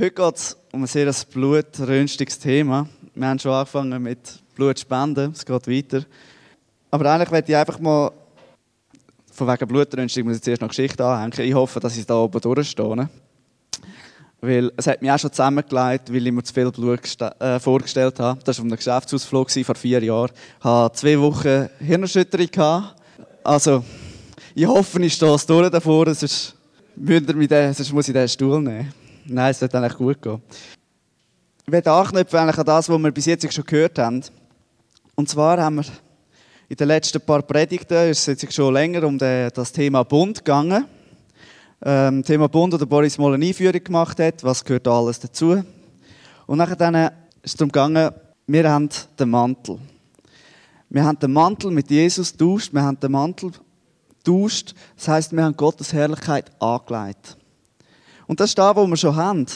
Heute geht es um ein sehr blutrünstiges Thema. Wir haben schon angefangen mit Blutspenden, es geht weiter. Aber eigentlich möchte ich einfach mal, von wegen Blutrünstig muss ich zuerst noch Geschichte anhängen. Ich hoffe, dass ich da oben durchstehe. Weil es hat mich auch schon zusammengelegt, weil ich mir zu viel Blut äh, vorgestellt habe. Das war auf einem Geschäftsausflug vor vier Jahren. Ich hatte zwei Wochen Hirnerschütterung. Also, ich hoffe, ich stehe durch davor, sonst, sonst muss ich den Stuhl nehmen. Nein, es wird eigentlich gut gehen. Ich möchte anknüpfen an das, was wir bis jetzt schon gehört haben. Und zwar haben wir in den letzten paar Predigten, ist es jetzt schon länger, um das Thema Bund gegangen. Ähm, Thema Bund, wo Boris mal eine Einführung gemacht hat, was gehört alles dazu. Und nachher ist es darum gegangen, wir haben den Mantel. Wir haben den Mantel mit Jesus getauscht, wir haben den Mantel getauscht, das heisst, wir haben Gottes Herrlichkeit angelegt. Und das ist das, was wir schon haben.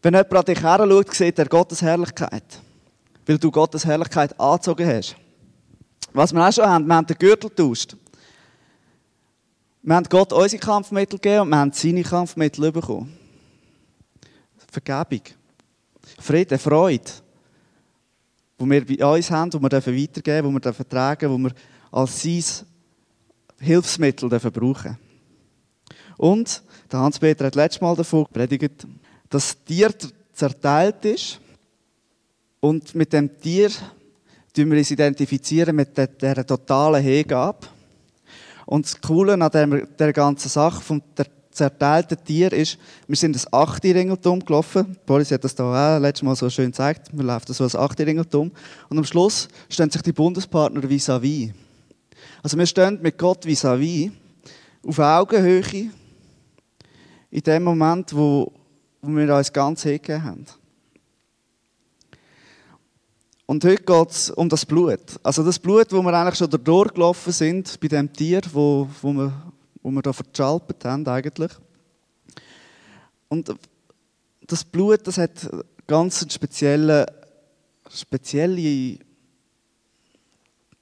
Wenn jemand an dich heranschaut, sieht er Gottes Herrlichkeit. Weil du Gottes Herrlichkeit angezogen hast. Was wir auch schon haben, wir haben den Gürtel getauscht. Wir haben Gott unsere Kampfmittel gegeben und wir haben seine Kampfmittel bekommen. Vergebung. Frieden, Freude. Wo wir bei uns haben, wo wir weitergeben dürfen, wo wir tragen wo wir als sein Hilfsmittel brauchen dürfen. Und der Hans-Peter hat letztes Mal davon gepredigt, dass das Tier zerteilt ist und mit dem Tier wir uns identifizieren mit dieser totalen Hingabe. Und das Coole an der, der ganzen Sache vom zerteilten Tier ist, wir sind das achte Ringeltum gelaufen. Boris hat das da auch letztes Mal so schön gezeigt. Wir laufen so ein achte Ringeltum. Und am Schluss stehen sich die Bundespartner vis-à-vis. -vis. Also wir stehen mit Gott vis-à-vis, -vis, auf Augenhöhe, in dem Moment, wo, wo wir uns ganz hingegeben haben. Und heute geht es um das Blut. Also das Blut, wo wir eigentlich schon durchgelaufen sind, bei dem Tier, wo, wo, wir, wo wir da verschalpert haben eigentlich. Und das Blut, das hat ganz eine spezielle, spezielle,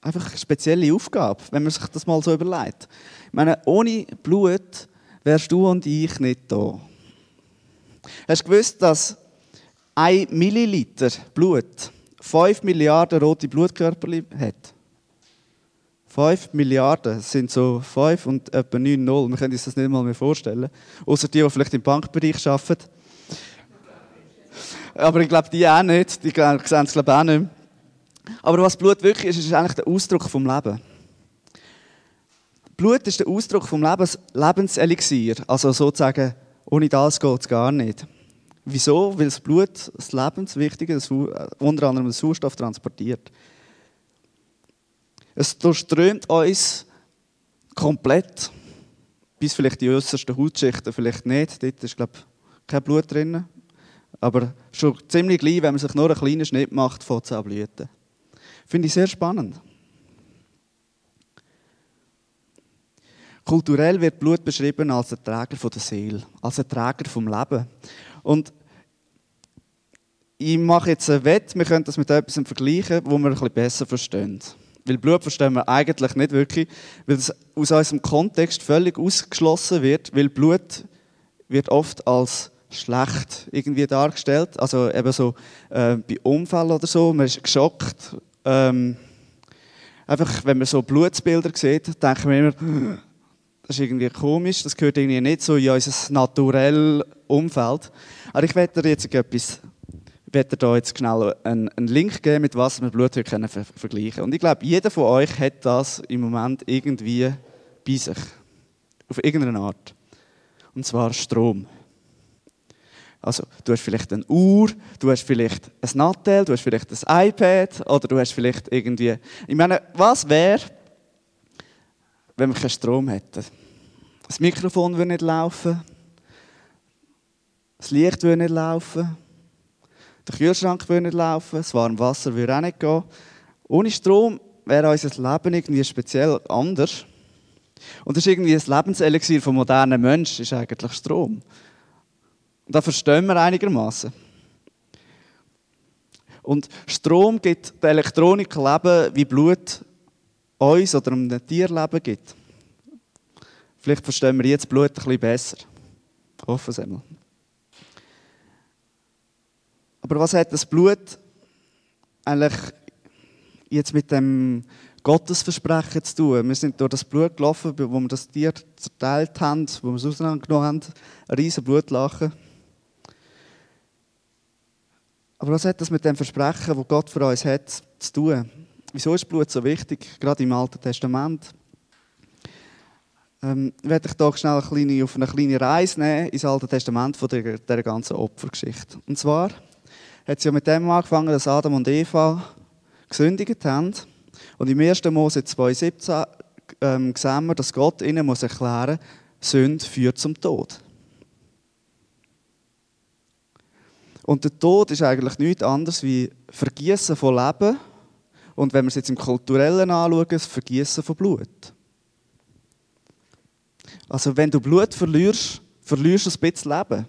einfach spezielle Aufgabe, wenn man sich das mal so überlegt. Ich meine, ohne Blut wärst du und ich nicht da. Hast du gewusst, dass ein Milliliter Blut 5 Milliarden rote Blutkörper hat? 5 Milliarden sind so 5 und etwa 9 Null. Wir können uns das nicht mal mehr vorstellen. Außer die, die vielleicht im Bankbereich arbeiten. Aber ich glaube, die auch nicht. Die sehen es, glaube ich, auch nicht mehr. Aber was Blut wirklich ist, ist eigentlich der Ausdruck vom Leben. Blut ist der Ausdruck vom Lebens Lebenselixier. Also sozusagen, ohne das geht es gar nicht. Wieso? Weil das Blut das Lebenswichtige, das, unter anderem den Sauerstoff transportiert. Es durchströmt uns komplett, bis vielleicht die äußersten Hautschichten, vielleicht nicht. Dort ist, glaube ich, kein Blut drin. Aber schon ziemlich gleich, wenn man sich nur einen kleinen Schnitt macht, fängt es an. Finde ich sehr spannend. Kulturell wird Blut beschrieben als der Träger der Seele, als der Träger vom Leben. Und ich mache jetzt ein Wett, wir können das mit etwas vergleichen, wo wir ein besser verstehen. Weil Blut verstehen wir eigentlich nicht wirklich, weil es aus unserem Kontext völlig ausgeschlossen wird, weil Blut wird oft als schlecht irgendwie dargestellt. Also eben so äh, bei Unfällen oder so, man ist geschockt. Ähm, einfach, wenn man so Blutsbilder sieht, denken wir immer, das ist irgendwie komisch, das gehört irgendwie nicht so in unser naturelles Umfeld. Aber ich werde dir jetzt etwas, werde dir jetzt schnell einen, einen Link geben, mit was wir Blut können ver vergleichen. Und ich glaube, jeder von euch hat das im Moment irgendwie bei sich. Auf irgendeine Art. Und zwar Strom. Also, du hast vielleicht eine Uhr, du hast vielleicht ein Nattel, du hast vielleicht ein iPad oder du hast vielleicht irgendwie. Ich meine, was wäre, wenn wir keinen Strom hätten? Das Mikrofon würde nicht laufen. Das Licht würde nicht laufen. Der Kühlschrank würde nicht laufen. Das warme Wasser würde auch nicht gehen. Ohne Strom wäre unser Leben irgendwie speziell anders. Und das ist irgendwie das Lebenselixier vom modernen Menschen, ist eigentlich Strom. Und das verstehen wir einigermaßen. Und Strom gibt der Elektronik Leben, wie Blut uns oder einem Tier Leben gibt. Vielleicht verstehen wir jetzt Blut ein bisschen besser. Ich hoffe es einmal. Aber was hat das Blut eigentlich jetzt mit dem Gottesversprechen zu tun? Wir sind durch das Blut gelaufen, wo wir das Tier zerteilt haben, wo wir es auseinandergenommen haben. Ein riesen Blutlachen. Aber was hat das mit dem Versprechen, das Gott für uns hat, zu tun? Wieso ist Blut so wichtig, gerade im Alten Testament? Ähm, werde ich doch schnell eine kleine, auf eine kleine Reise nehmen ins Alte Testament von der, der ganzen Opfergeschichte. Und zwar hat es ja mit dem angefangen, dass Adam und Eva gesündigt haben. Und im 1. Mose 2,17 ähm, sehen wir, dass Gott ihnen muss erklären muss, Sünde führt zum Tod. Und der Tod ist eigentlich nichts anderes wie Vergießen von Leben und wenn wir es jetzt im Kulturellen anschauen, das Vergießen von Blut. Also wenn du Blut verlierst, verlierst du ein bisschen Leben.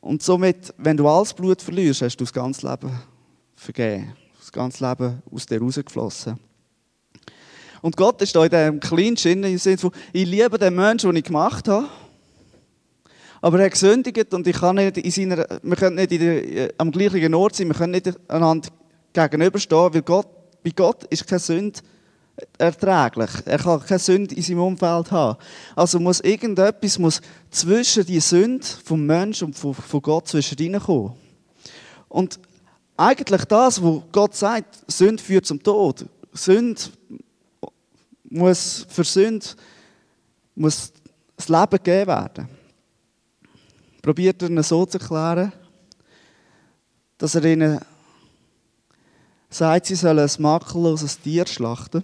Und somit, wenn du alles Blut verlierst, hast du das ganze Leben vergeben. Das ganze Leben aus dir rausgeflossen. Und Gott ist da in diesem kleinen Sinn, im Sinne von, ich liebe den Menschen, den ich gemacht habe. Aber er hat gesündigt und ich kann nicht in seiner, wir können nicht der, am gleichen Ort sein, wir können nicht einander gegenüberstehen, weil Gott, bei Gott ist keine Sünde erträglich. Er kann keine Sünde in seinem Umfeld haben. Also muss irgendetwas muss zwischen die Sünde vom Menschen und von, Gott zwischen kommen. Und eigentlich das, wo Gott sagt, Sünde führt zum Tod. Sünde muss für Sünde muss das Leben gegeben werden. Probiert er ihnen so zu erklären, dass er ihnen sagt, sie sollen ein makelloses Tier schlachten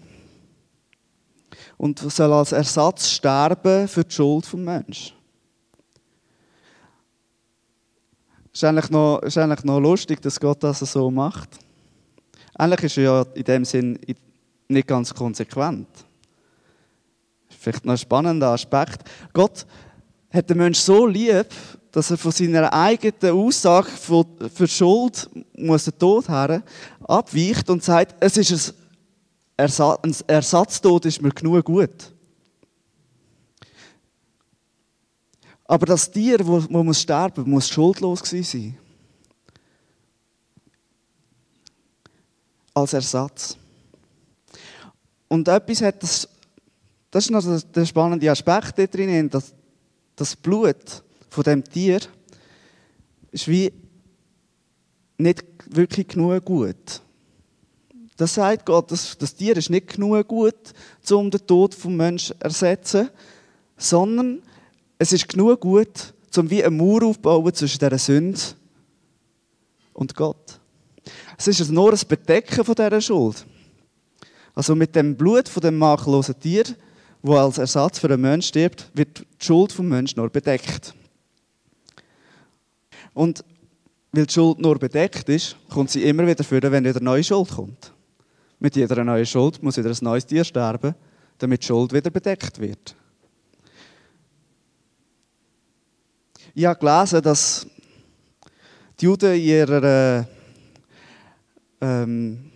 und soll als Ersatz sterben für die Schuld des Menschen. Ist eigentlich, noch, ist eigentlich noch lustig, dass Gott das so macht. Eigentlich ist er ja in dem Sinn nicht ganz konsequent. Vielleicht noch ein spannender Aspekt. Gott hat den Menschen so lieb, dass er von seiner eigenen Aussage für Schuld muss den Tod her abweicht und sagt, es ist ein, ein Ersatztod ist mir genug gut. Aber das Tier, das muss sterben muss schuldlos gewesen sein. Als Ersatz. Und etwas hat das, das ist noch der spannende Aspekt da drin, dass das Blut von dem Tier ist wie nicht wirklich genug gut. Das sagt Gott, das, das Tier ist nicht genug gut, um den Tod vom Menschen zu ersetzen, sondern es ist genug gut, um wie eine Mauer aufzubauen zwischen dieser Sünde und Gott. Es ist nur ein Bedecken von dieser Schuld. Also mit dem Blut von dem makellosen Tier, wo als Ersatz für einen Menschen stirbt, wird die Schuld vom Menschen nur bedeckt. Und weil die Schuld nur bedeckt ist, kommt sie immer wieder vor, wenn wieder neue Schuld kommt. Mit jeder neuen Schuld muss wieder ein neues Tier sterben, damit die Schuld wieder bedeckt wird. Ich habe gelesen, dass die Juden in ihrer ähm,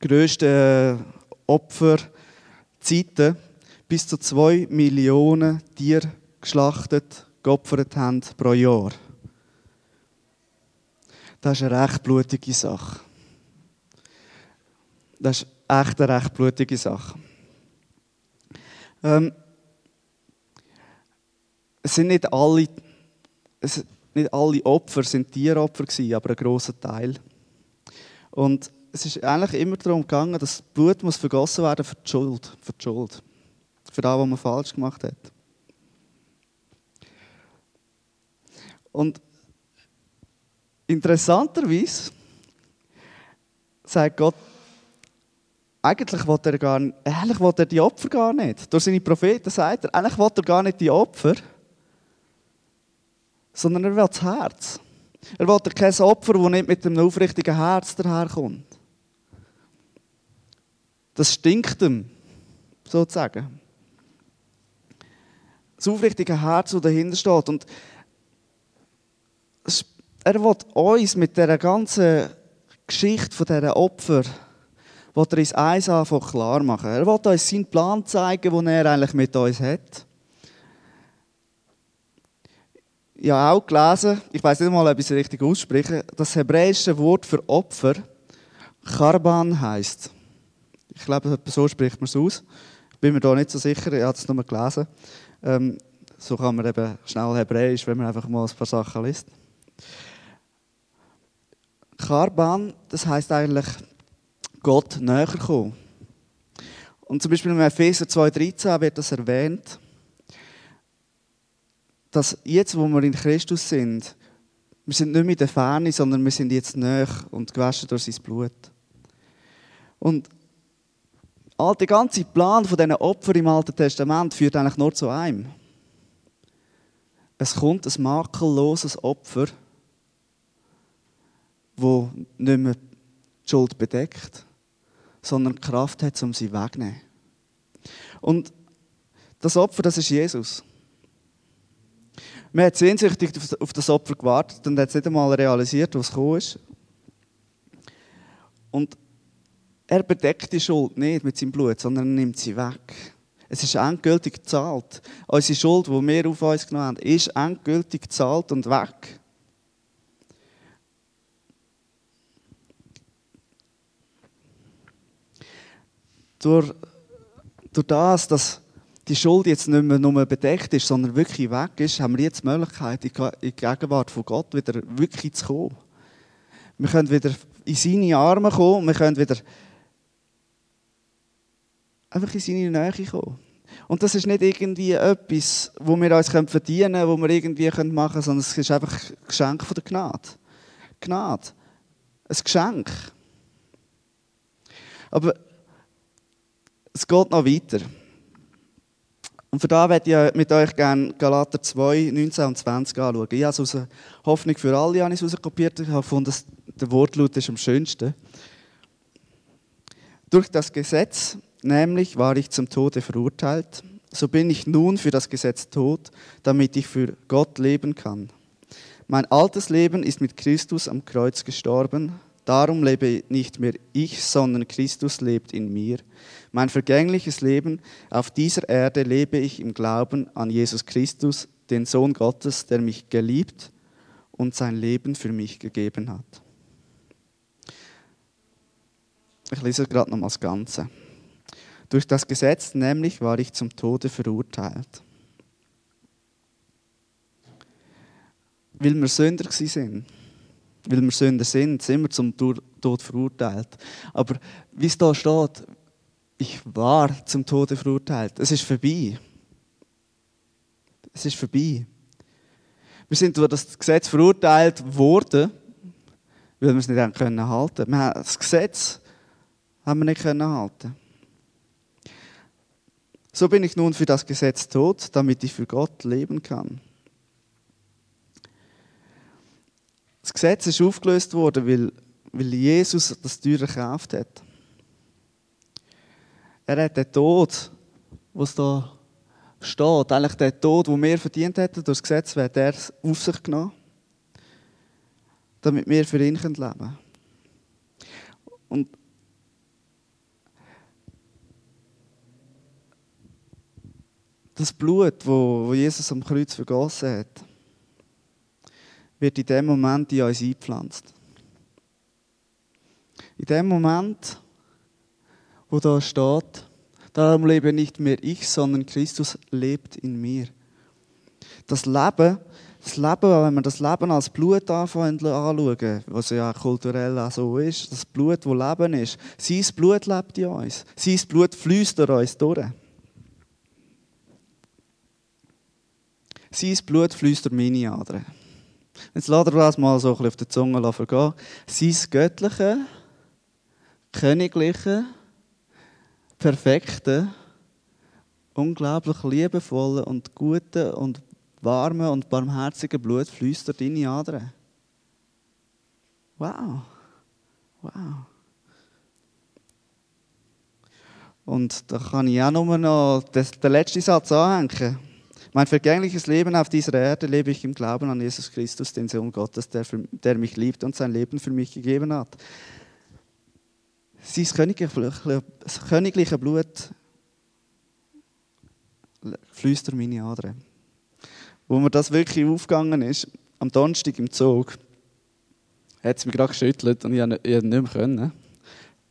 grössten Opferzeiten bis zu zwei Millionen Tiere geschlachtet, geopfert haben pro Jahr. Das ist eine recht blutige Sache. Das ist echt eine recht blutige Sache. Ähm, es sind nicht alle, es, nicht alle Opfer sind Tieropfer gewesen, aber ein großer Teil. Und es ist eigentlich immer darum gegangen, dass das Blut muss vergossen werden für die Schuld, für die Schuld, für das, was man falsch gemacht hat. Und Interessanterweise sagt Gott, eigentlich will er, gar, eigentlich will er die Opfer gar nicht. Durch seine Propheten sagt er, eigentlich will er gar nicht die Opfer, sondern er will das Herz. Er will kein Opfer, das nicht mit einem aufrichtigen Herz daherkommt. Das stinkt ihm, sozusagen. Das aufrichtige Herz, das dahinter steht. Und er will uns mit dieser ganzen Geschichte von diesen Opfer will er uns eins einfach klar machen. Er will uns seinen Plan zeigen, den er eigentlich mit uns hat. ich habe auch gelesen, ich weiß nicht mal, ob ich es richtig ausspreche, das hebräische Wort für Opfer Karban heißt. Ich glaube, so spricht man es aus. Ich bin mir da nicht so sicher, ich habe es nur gelesen. Ähm, so kann man eben schnell Hebräisch, wenn man einfach mal ein paar Sachen liest. Karban, das heißt eigentlich Gott näher kommen. Und zum Beispiel im Epheser 2,13 wird das erwähnt, dass jetzt, wo wir in Christus sind, wir sind nicht mehr in der Ferne, sondern wir sind jetzt näher und gewaschen durch sein Blut. Und all der ganze Plan von diesen Opfern im Alten Testament führt eigentlich nur zu einem. Es kommt ein makelloses Opfer, wo nicht mehr die Schuld bedeckt, sondern Kraft hat, um sie wegzunehmen. Und das Opfer, das ist Jesus. Man hat sehnsüchtig auf das Opfer gewartet und hat es nicht einmal realisiert, was gekommen ist. Und er bedeckt die Schuld nicht mit seinem Blut, sondern er nimmt sie weg. Es ist endgültig gezahlt. Unsere Schuld, die wir auf uns genommen haben, ist endgültig gezahlt und weg. Durch, durch das, dass die Schuld jetzt nicht mehr nur bedeckt ist, sondern wirklich weg ist, haben wir jetzt die Möglichkeit, in die Gegenwart von Gott wieder wirklich zu kommen. Wir können wieder in seine Arme kommen, wir können wieder einfach in seine Nähe kommen. Und das ist nicht irgendwie etwas, wo wir uns verdienen können, wo wir irgendwie machen können, sondern es ist einfach ein Geschenk von der Gnade. Gnade. Ein Geschenk. Aber es geht noch weiter. Und für da werde ich mit euch gerne Galater 2, 19 und 20 anschauen. Ich habe es aus Hoffnung für alle rauskopiert. Ich habe gefunden, der Wortlaut ist am schönsten. Durch das Gesetz nämlich war ich zum Tode verurteilt, so bin ich nun für das Gesetz tot, damit ich für Gott leben kann. Mein altes Leben ist mit Christus am Kreuz gestorben, darum lebe nicht mehr ich, sondern Christus lebt in mir. Mein vergängliches Leben auf dieser Erde lebe ich im Glauben an Jesus Christus, den Sohn Gottes, der mich geliebt und sein Leben für mich gegeben hat. Ich lese gerade noch mal das Ganze. Durch das Gesetz nämlich war ich zum Tode verurteilt. Weil wir Sünder sind. Weil wir Sünder sind, sind wir zum Tod verurteilt. Aber wie es da steht, ich war zum Tode verurteilt. Es ist vorbei. Es ist vorbei. Wir sind durch das Gesetz verurteilt worden, weil wir es nicht halten können. Das Gesetz haben wir nicht halten so bin ich nun für das Gesetz tot, damit ich für Gott leben kann. Das Gesetz ist aufgelöst worden, weil, weil Jesus das teuer gekauft hat. Er hat den Tod, was da steht, eigentlich den Tod, den wir verdient hätten, durch das Gesetz, hat er auf sich genommen, damit wir für ihn leben können. Und das Blut, wo, Jesus am Kreuz vergossen hat, wird in dem Moment in uns eingepflanzt. In dem Moment, wo da steht, darum lebe nicht mehr ich, sondern Christus lebt in mir. Das Leben, das Leben, wenn wir das Leben als Blut anschauen, was ja kulturell auch so ist, das Blut, wo Leben ist, sein Blut lebt in uns. Sein Blut fließt durch uns durch. Sein Blut fließt durch meine Adern. Jetzt lass dir das mal so ein bisschen auf die Zunge vergehen. Sein göttliche, königliche, perfekte, unglaublich liebevolle und gute und warme und barmherzige Blut fließt durch deine Adern. Wow. Wow. Und da kann ich auch nur noch den letzten Satz anhängen. Mein vergängliches Leben auf dieser Erde lebe ich im Glauben an Jesus Christus, den Sohn Gottes, der, für, der mich liebt und sein Leben für mich gegeben hat. Sein königliche Blut fließt durch meine Adern. wo mir das wirklich aufgegangen ist, am Donnerstag im Zug, hat es mich gerade geschüttelt und ich konnte nicht mehr. Können.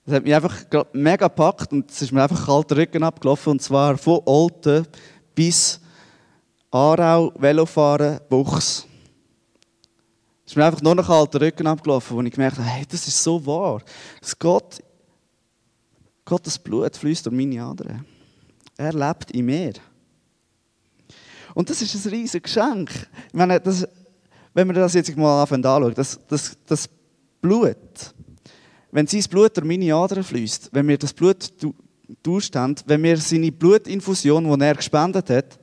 Das hat mich einfach mega gepackt und es ist mir einfach kalt der Rücken abgelaufen. Und zwar von Olten bis Aarau, Velofahren, Buchs. Es ist mir einfach nur noch kalt der Rücken abgelaufen, wo ich gemerkt habe, hey, das ist so wahr. Dass Gott, Gottes Blut fließt durch meine Adern. Er lebt in mir. Und das ist ein riesiges Geschenk. Ich meine, das, wenn wir das jetzt mal anschauen, das, das, das Blut, wenn sein Blut durch meine Adern fließt, wenn wir das Blut tauscht haben, wenn wir seine Blutinfusion, die er gespendet hat,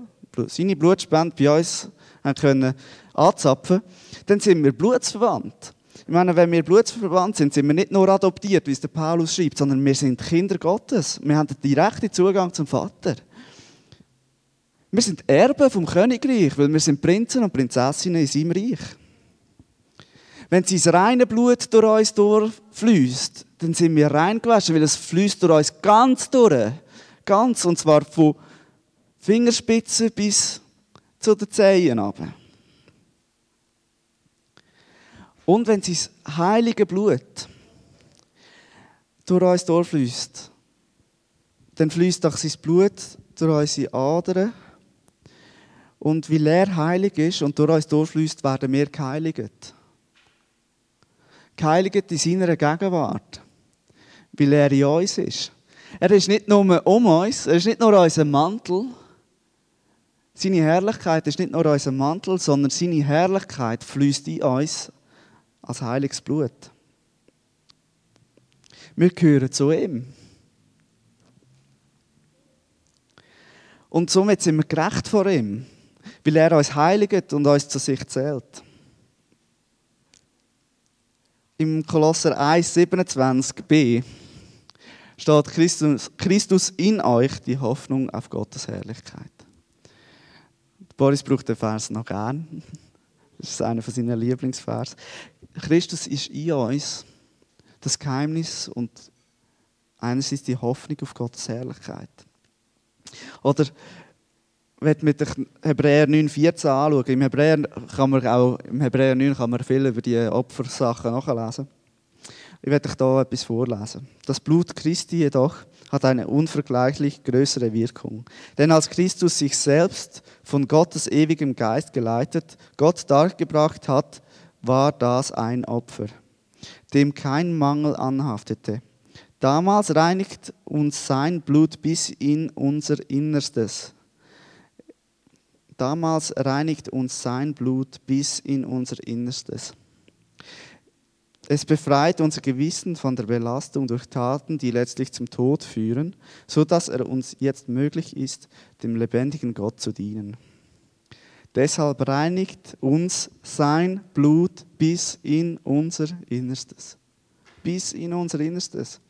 seine Blutspende bei uns haben können anzapfen, dann sind wir blutsverwandt. Ich meine, wenn wir blutsverwandt sind, sind wir nicht nur adoptiert, wie es der Paulus schreibt, sondern wir sind Kinder Gottes. Wir haben den direkten Zugang zum Vater. Wir sind Erben vom Königreich, weil wir sind Prinzen und Prinzessinnen in seinem Reich. Wenn sein reine Blut durch uns durchfließt, dann sind wir rein gewaschen, weil es fließt durch uns ganz durch. Ganz, und zwar von Fingerspitzen bis zu den Zehen runter. Und wenn sein heilige Blut durch uns durchfließt, dann fließt auch sein Blut durch unsere Adern. Und weil er heilig ist und durch uns durchfließt, werden wir geheiligt geheiligt in seiner Gegenwart, weil er in uns ist. Er ist nicht nur um uns, er ist nicht nur unser Mantel. Seine Herrlichkeit ist nicht nur unser Mantel, sondern seine Herrlichkeit fließt in uns als heiliges Blut. Wir gehören zu ihm. Und somit sind wir gerecht vor ihm, weil er uns heiligt und uns zu sich zählt. Im Kolosser 1, 27b steht Christus, Christus in euch, die Hoffnung auf Gottes Herrlichkeit. Boris braucht den Vers noch gern. Das ist einer von seinen Lieblingsvers. Christus ist in uns das Geheimnis und einerseits die Hoffnung auf Gottes Herrlichkeit. Oder wenn mit Hebräer 9,14 anschauen. Im Hebräer, kann man auch, Im Hebräer 9 kann man viel über die Opfersachen nachlesen. Ich werde euch hier etwas vorlesen. Das Blut Christi jedoch hat eine unvergleichlich größere Wirkung. Denn als Christus sich selbst von Gottes ewigem Geist geleitet, Gott dargebracht hat, war das ein Opfer, dem kein Mangel anhaftete. Damals reinigt uns sein Blut bis in unser Innerstes Damals reinigt uns sein Blut bis in unser Innerstes. Es befreit unser Gewissen von der Belastung durch Taten, die letztlich zum Tod führen, so dass er uns jetzt möglich ist, dem lebendigen Gott zu dienen. Deshalb reinigt uns sein Blut bis in unser Innerstes. Bis in unser Innerstes.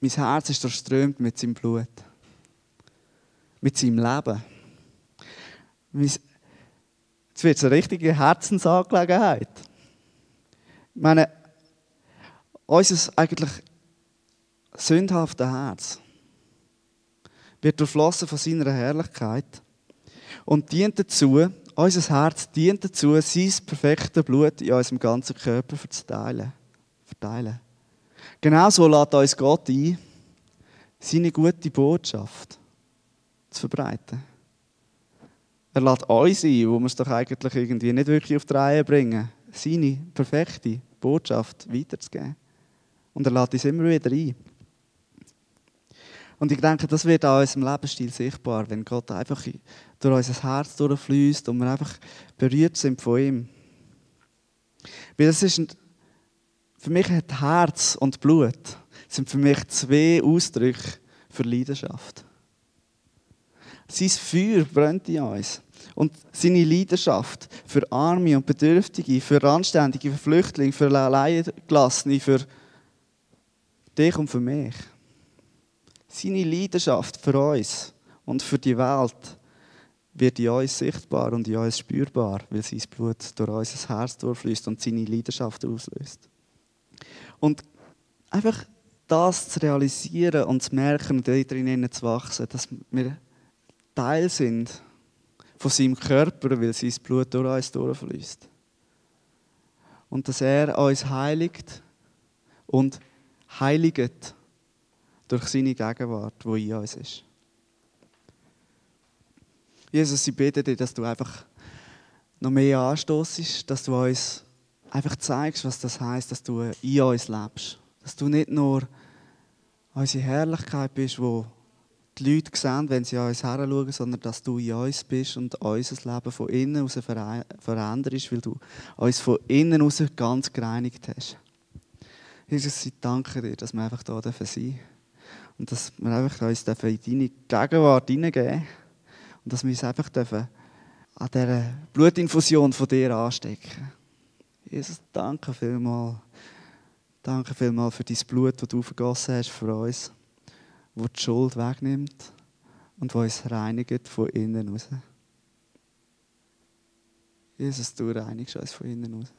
Mein Herz ist durchströmt mit seinem Blut mit seinem Leben. Jetzt wird es eine richtige Herzensangelegenheit. Ich meine, unser eigentlich sündhaftes Herz wird durchflossen von seiner Herrlichkeit und dient dazu, unser Herz dient dazu, sein perfektes Blut in unserem ganzen Körper verteilen. verteilen. Genauso lädt uns Gott ein, seine gute Botschaft zu verbreiten. Er lädt uns ein, wo wir es doch eigentlich irgendwie nicht wirklich auf die Reihe bringen, seine perfekte Botschaft weiterzugeben. Und er lädt uns immer wieder ein. Und ich denke, das wird an unserem Lebensstil sichtbar, wenn Gott einfach durch unser Herz durchfließt und wir einfach berührt sind von ihm. Weil das ist, für mich hat Herz und Blut sind für mich zwei Ausdrücke für Leidenschaft. Sein Feuer brennt in uns. Und seine Leidenschaft für Arme und Bedürftige, für Anständige, für Flüchtlinge, für Alleingelassene, für dich und für mich. Seine Leidenschaft für uns und für die Welt wird in uns sichtbar und in uns spürbar, weil sein Blut durch unser Herz durchfließt und seine Leidenschaft auslöst. Und einfach das zu realisieren und zu merken und darin zu wachsen, dass wir Teil sind von seinem Körper, weil sein Blut durch uns durchfließt. Und dass er uns heiligt und heiligt durch seine Gegenwart, die in uns ist. Jesus, ich bitte dich, dass du einfach noch mehr anstoßest, dass du uns einfach zeigst, was das heißt, dass du in uns lebst. Dass du nicht nur unsere Herrlichkeit bist, wo die Leute sehen, wenn sie an uns heranschauen, sondern dass du in uns bist und unser Leben von innen aus veränderst, weil du uns von innen aus ganz gereinigt hast. Jesus, ich danke dir, dass wir einfach hier sein dürfen. Und dass wir einfach uns in deine Gegenwart hineingeben und dass wir uns einfach dürfen an dieser Blutinfusion von dir anstecken. Jesus, danke vielmals. Danke vielmals für dein Blut, das du vergossen hast für uns, das die Schuld wegnimmt und das uns reinigt von innen raus. Jesus, du reinigst uns von innen raus.